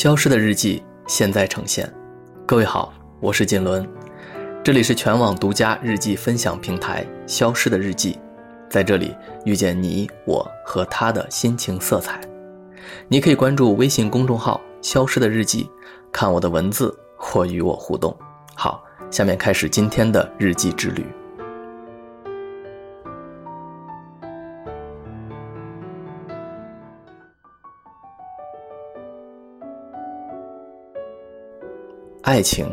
消失的日记现在呈现。各位好，我是锦纶，这里是全网独家日记分享平台《消失的日记》，在这里遇见你我和他的心情色彩。你可以关注微信公众号“消失的日记”，看我的文字或与我互动。好，下面开始今天的日记之旅。爱情，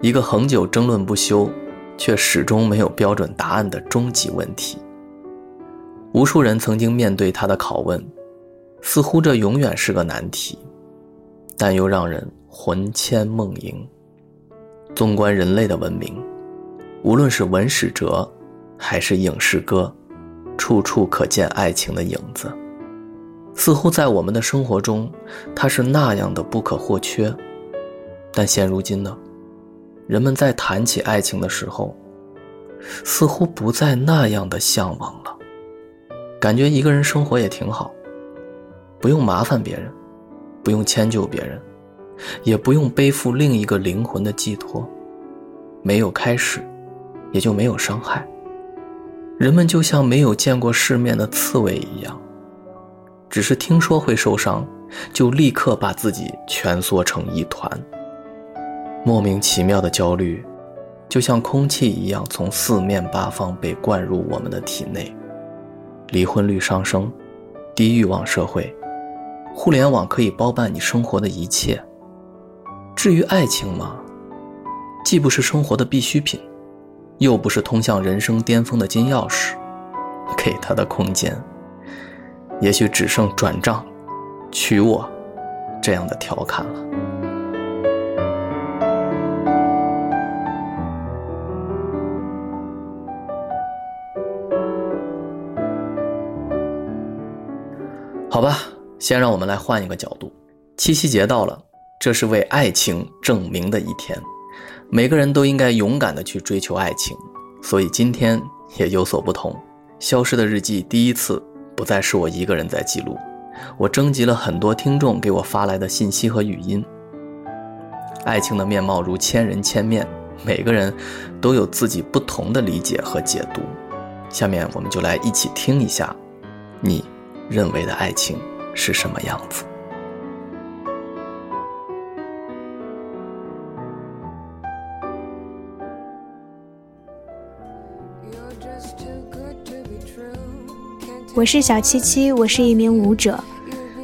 一个恒久争论不休，却始终没有标准答案的终极问题。无数人曾经面对他的拷问，似乎这永远是个难题，但又让人魂牵梦萦。纵观人类的文明，无论是文史哲，还是影视歌，处处可见爱情的影子。似乎在我们的生活中，它是那样的不可或缺。但现如今呢，人们在谈起爱情的时候，似乎不再那样的向往了。感觉一个人生活也挺好，不用麻烦别人，不用迁就别人，也不用背负另一个灵魂的寄托。没有开始，也就没有伤害。人们就像没有见过世面的刺猬一样，只是听说会受伤，就立刻把自己蜷缩成一团。莫名其妙的焦虑，就像空气一样从四面八方被灌入我们的体内。离婚率上升，低欲望社会，互联网可以包办你生活的一切。至于爱情嘛，既不是生活的必需品，又不是通向人生巅峰的金钥匙，给他的空间，也许只剩转账、娶我这样的调侃了。好吧，先让我们来换一个角度。七夕节到了，这是为爱情证明的一天，每个人都应该勇敢的去追求爱情。所以今天也有所不同。消失的日记第一次不再是我一个人在记录，我征集了很多听众给我发来的信息和语音。爱情的面貌如千人千面，每个人都有自己不同的理解和解读。下面我们就来一起听一下，你。认为的爱情是什么样子？我是小七七，我是一名舞者。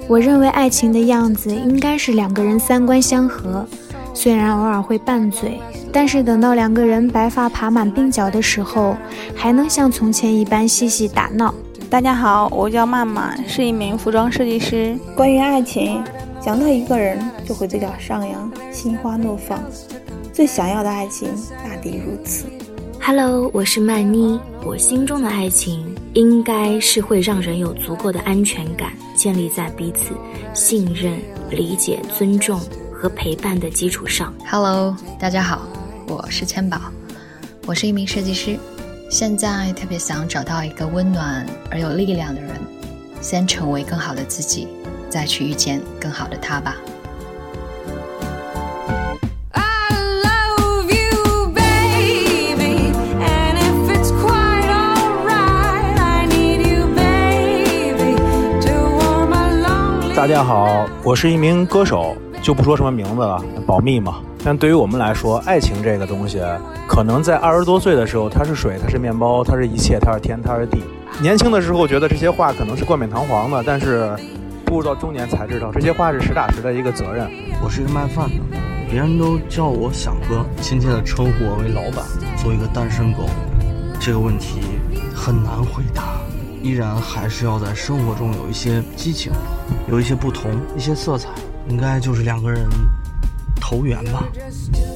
我认为爱情的样子应该是两个人三观相合，虽然偶尔会拌嘴，但是等到两个人白发爬满鬓角的时候，还能像从前一般嬉戏打闹。大家好，我叫曼曼，是一名服装设计师。关于爱情，想到一个人就会嘴角上扬，心花怒放。最想要的爱情大抵如此。Hello，我是曼妮。我心中的爱情应该是会让人有足够的安全感，建立在彼此信任、理解、尊重和陪伴的基础上。Hello，大家好，我是千宝，我是一名设计师。现在特别想找到一个温暖而有力量的人，先成为更好的自己，再去遇见更好的他吧。大家好，我是一名歌手，就不说什么名字了，保密嘛。但对于我们来说，爱情这个东西，可能在二十多岁的时候，它是水，它是面包，它是一切，它是天，它是地。年轻的时候觉得这些话可能是冠冕堂皇的，但是步入到中年才知道，这些话是实打实的一个责任。我是一个卖饭的，别人都叫我小哥，亲切的称呼我为老板。作为一个单身狗，这个问题很难回答，依然还是要在生活中有一些激情，有一些不同，一些色彩，应该就是两个人。投缘吧，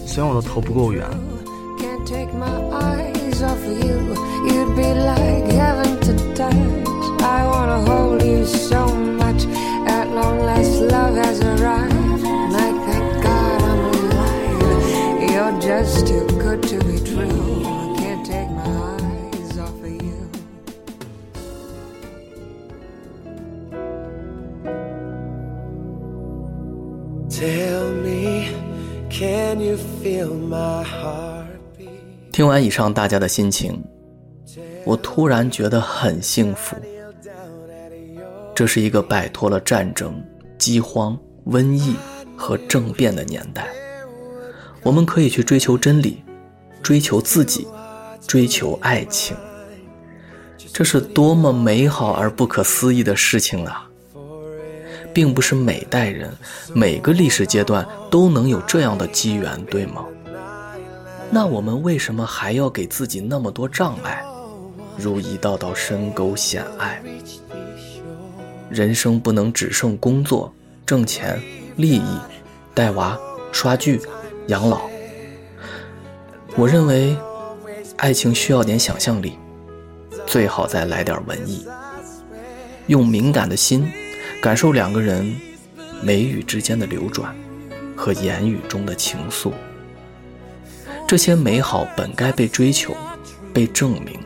虽然我的头不够圆。听完以上大家的心情，我突然觉得很幸福。这是一个摆脱了战争、饥荒、瘟疫和政变的年代，我们可以去追求真理，追求自己，追求爱情。这是多么美好而不可思议的事情啊！并不是每代人、每个历史阶段都能有这样的机缘，对吗？那我们为什么还要给自己那么多障碍，如一道道深沟险隘？人生不能只剩工作、挣钱、利益、带娃、刷剧、养老。我认为，爱情需要点想象力，最好再来点文艺，用敏感的心。感受两个人眉宇之间的流转和言语中的情愫，这些美好本该被追求、被证明、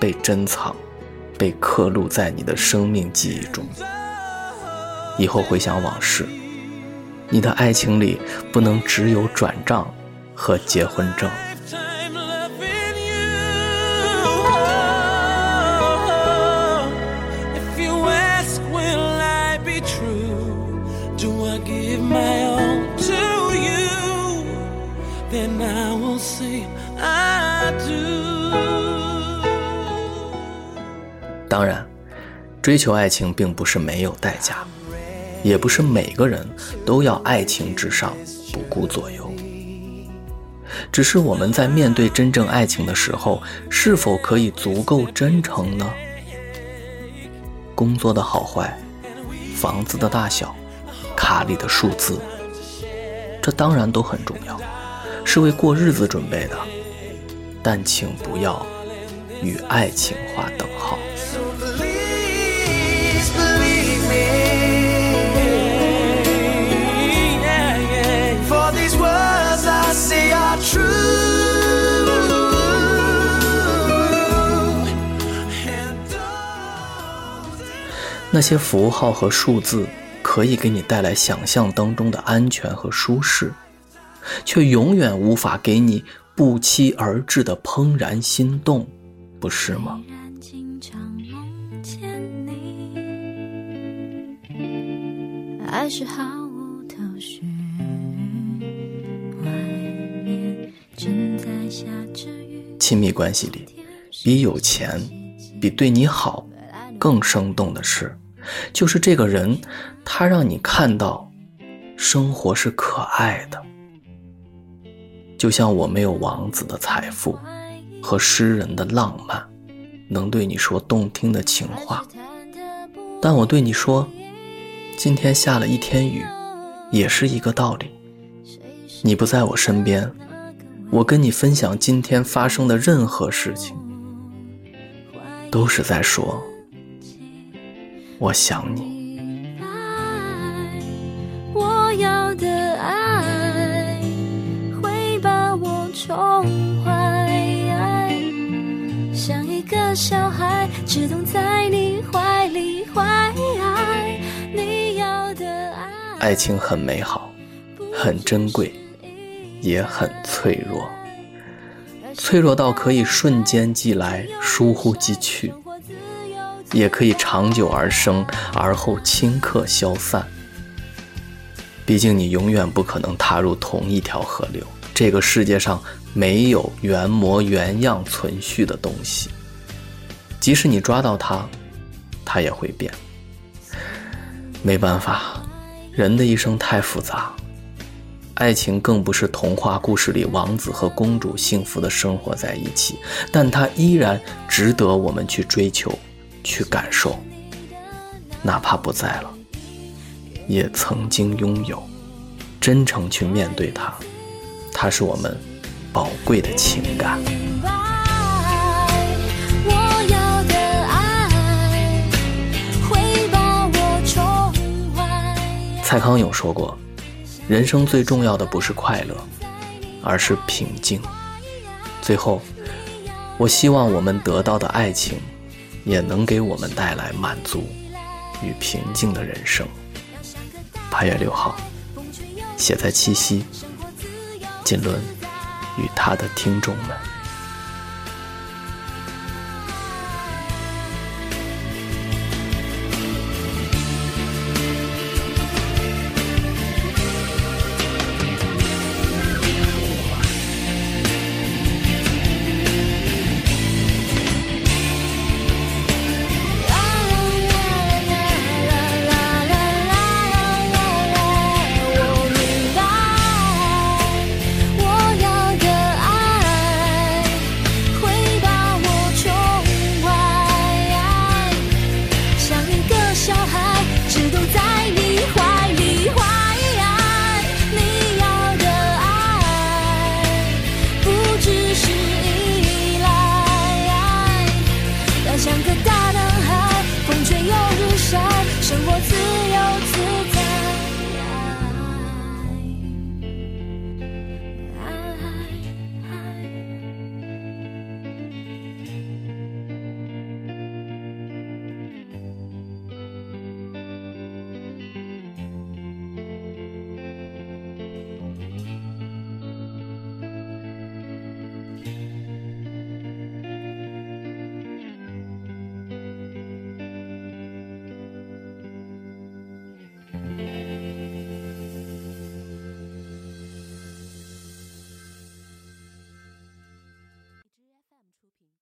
被珍藏、被刻录在你的生命记忆中。以后回想往事，你的爱情里不能只有转账和结婚证。To you then i will say i do 当然，追求爱情并不是没有代价，也不是每个人都要爱情至上，不顾左右。只是我们在面对真正爱情的时候，是否可以足够真诚呢？工作的好坏，房子的大小，卡里的数字，这当然都很重要，是为过日子准备的。但请不要与爱情划等号。那些符号和数字可以给你带来想象当中的安全和舒适，却永远无法给你不期而至的怦然心动，不是吗？亲密关系里，比有钱，比对你好。更生动的是，就是这个人，他让你看到，生活是可爱的。就像我没有王子的财富，和诗人的浪漫，能对你说动听的情话，但我对你说，今天下了一天雨，也是一个道理。你不在我身边，我跟你分享今天发生的任何事情，都是在说。我想你。我要的爱会把我宠坏，像一个小孩只懂在你怀里怀爱。你要的爱，爱情很美好，很珍贵，也很脆弱，脆弱到可以瞬间即来，疏忽即去。也可以长久而生，而后顷刻消散。毕竟你永远不可能踏入同一条河流。这个世界上没有原模原样存续的东西，即使你抓到它，它也会变。没办法，人的一生太复杂，爱情更不是童话故事里王子和公主幸福的生活在一起，但它依然值得我们去追求。去感受，哪怕不在了，也曾经拥有，真诚去面对它，它是我们宝贵的情感。蔡康永说过，人生最重要的不是快乐，而是平静。最后，我希望我们得到的爱情。也能给我们带来满足与平静的人生。八月六号，写在七夕。锦纶与他的听众们。像个大男孩，风吹又日晒，生活自由自。